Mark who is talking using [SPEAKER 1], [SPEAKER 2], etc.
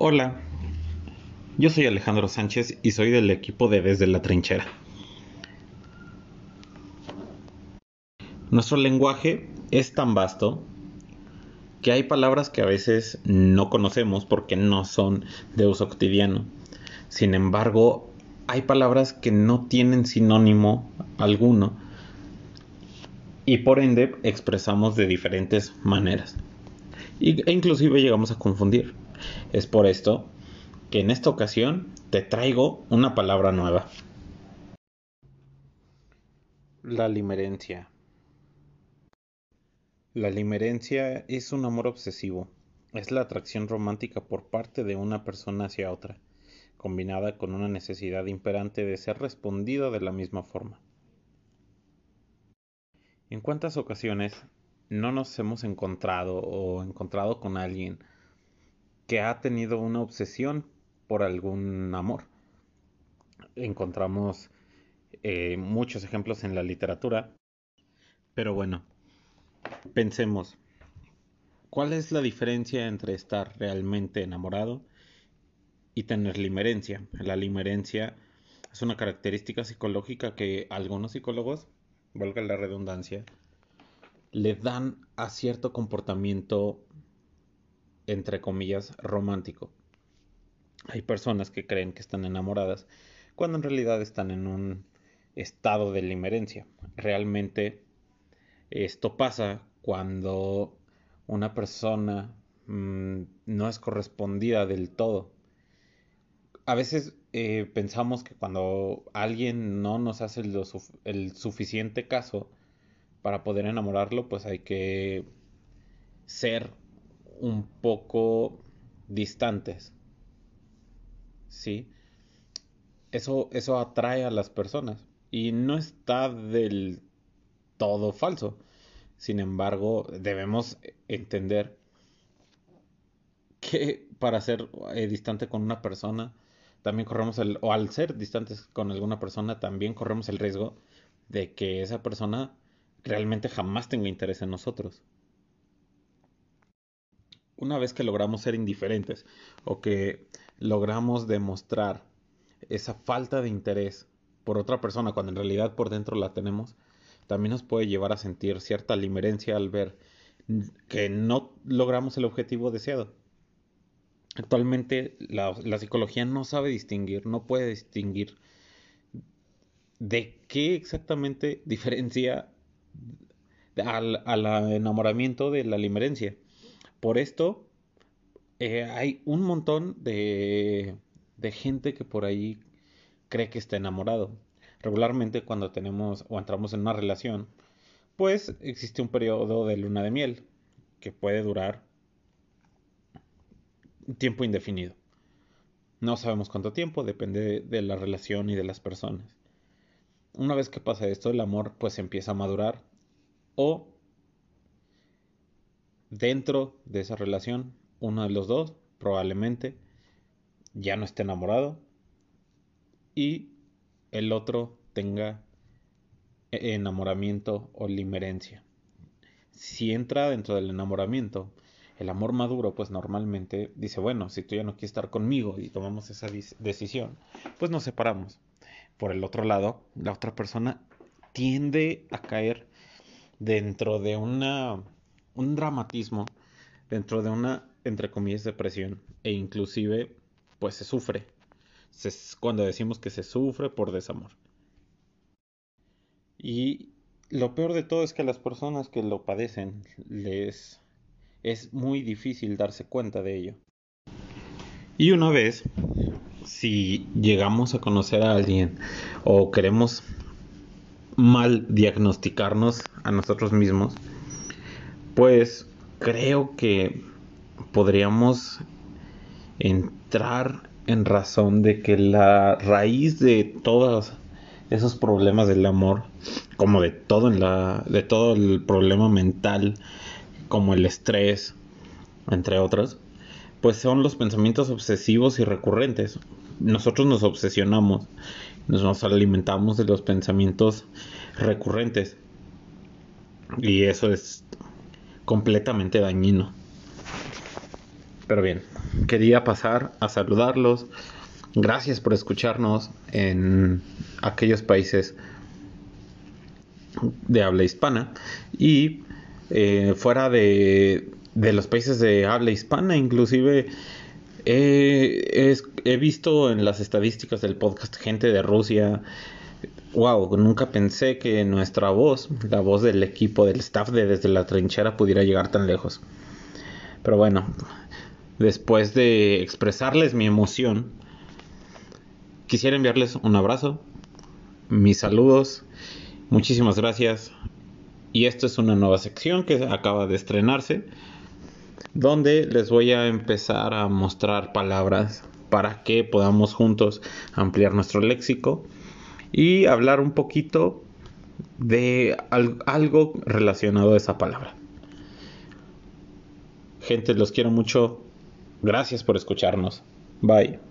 [SPEAKER 1] Hola, yo soy Alejandro Sánchez y soy del equipo de Desde la Trinchera. Nuestro lenguaje es tan vasto que hay palabras que a veces no conocemos porque no son de uso cotidiano. Sin embargo, hay palabras que no tienen sinónimo alguno y por ende expresamos de diferentes maneras. e inclusive llegamos a confundir. Es por esto que en esta ocasión te traigo una palabra nueva. La limerencia. La limerencia es un amor obsesivo. Es la atracción romántica por parte de una persona hacia otra, combinada con una necesidad imperante de ser respondida de la misma forma. ¿En cuántas ocasiones no nos hemos encontrado o encontrado con alguien que ha tenido una obsesión por algún amor. Encontramos eh, muchos ejemplos en la literatura, pero bueno, pensemos, ¿cuál es la diferencia entre estar realmente enamorado y tener limerencia? La limerencia es una característica psicológica que algunos psicólogos, valga la redundancia, le dan a cierto comportamiento entre comillas, romántico. Hay personas que creen que están enamoradas cuando en realidad están en un estado de limerencia. Realmente esto pasa cuando una persona mm, no es correspondida del todo. A veces eh, pensamos que cuando alguien no nos hace el suficiente caso para poder enamorarlo, pues hay que ser un poco distantes. ¿Sí? Eso, eso atrae a las personas y no está del todo falso. Sin embargo, debemos entender que para ser eh, distante con una persona, también corremos el, o al ser distantes con alguna persona, también corremos el riesgo de que esa persona realmente jamás tenga interés en nosotros una vez que logramos ser indiferentes o que logramos demostrar esa falta de interés por otra persona cuando en realidad por dentro la tenemos, también nos puede llevar a sentir cierta limerencia al ver que no logramos el objetivo deseado. Actualmente la, psicología no sabe distinguir, no puede distinguir de qué exactamente diferencia al, al enamoramiento de la limerencia. Por esto, eh, hay un montón de, de gente que por ahí cree que está enamorado. Regularmente cuando tenemos o entramos en una relación, pues existe un periodo de luna de miel que puede durar un tiempo indefinido. No sabemos cuánto tiempo, depende de la relación y de las personas. Una vez que pasa esto, el amor pues empieza a madurar o dentro de esa relación, uno de los dos probablemente ya no esté enamorado y el otro tenga enamoramiento o limerencia. Si entra dentro del enamoramiento, el amor maduro, pues normalmente dice, bueno, si tú ya no quieres estar conmigo y tomamos esa decisión, pues nos separamos. Por el otro lado, la otra persona tiende a caer dentro de una un dramatismo dentro de una, entre comillas, depresión e inclusive pues se sufre. cuando decimos que se sufre por desamor. Y lo peor de todo es que a las personas que lo padecen les es muy difícil darse cuenta de ello. Y una vez, si llegamos a conocer a alguien o queremos mal diagnosticarnos a nosotros mismos, pues creo que podríamos entrar en razón de que la raíz de todos esos problemas del amor, como de todo en la de todo el problema mental, como el estrés, entre otros, pues son los pensamientos obsesivos y recurrentes. Nosotros nos obsesionamos, nos alimentamos de los pensamientos recurrentes. Y eso es completamente dañino. Pero bien, quería pasar a saludarlos. Gracias por escucharnos en aquellos países de habla hispana y eh, fuera de, de, los países de habla hispana, inclusive he visto en las estadísticas del podcast gente de Rusia. Wow, nunca pensé que nuestra voz, la voz del equipo, del staff de desde la trinchera pudiera llegar tan lejos. Pero bueno, después de expresarles mi emoción, quisiera enviarles un abrazo, mis saludos, muchísimas gracias. Y esto es una nueva sección que acaba de estrenarse, donde les voy a empezar a mostrar palabras para que podamos juntos ampliar nuestro léxico y hablar un poquito de algo relacionado a esa palabra. Gente, los quiero mucho. Gracias por escucharnos. Bye.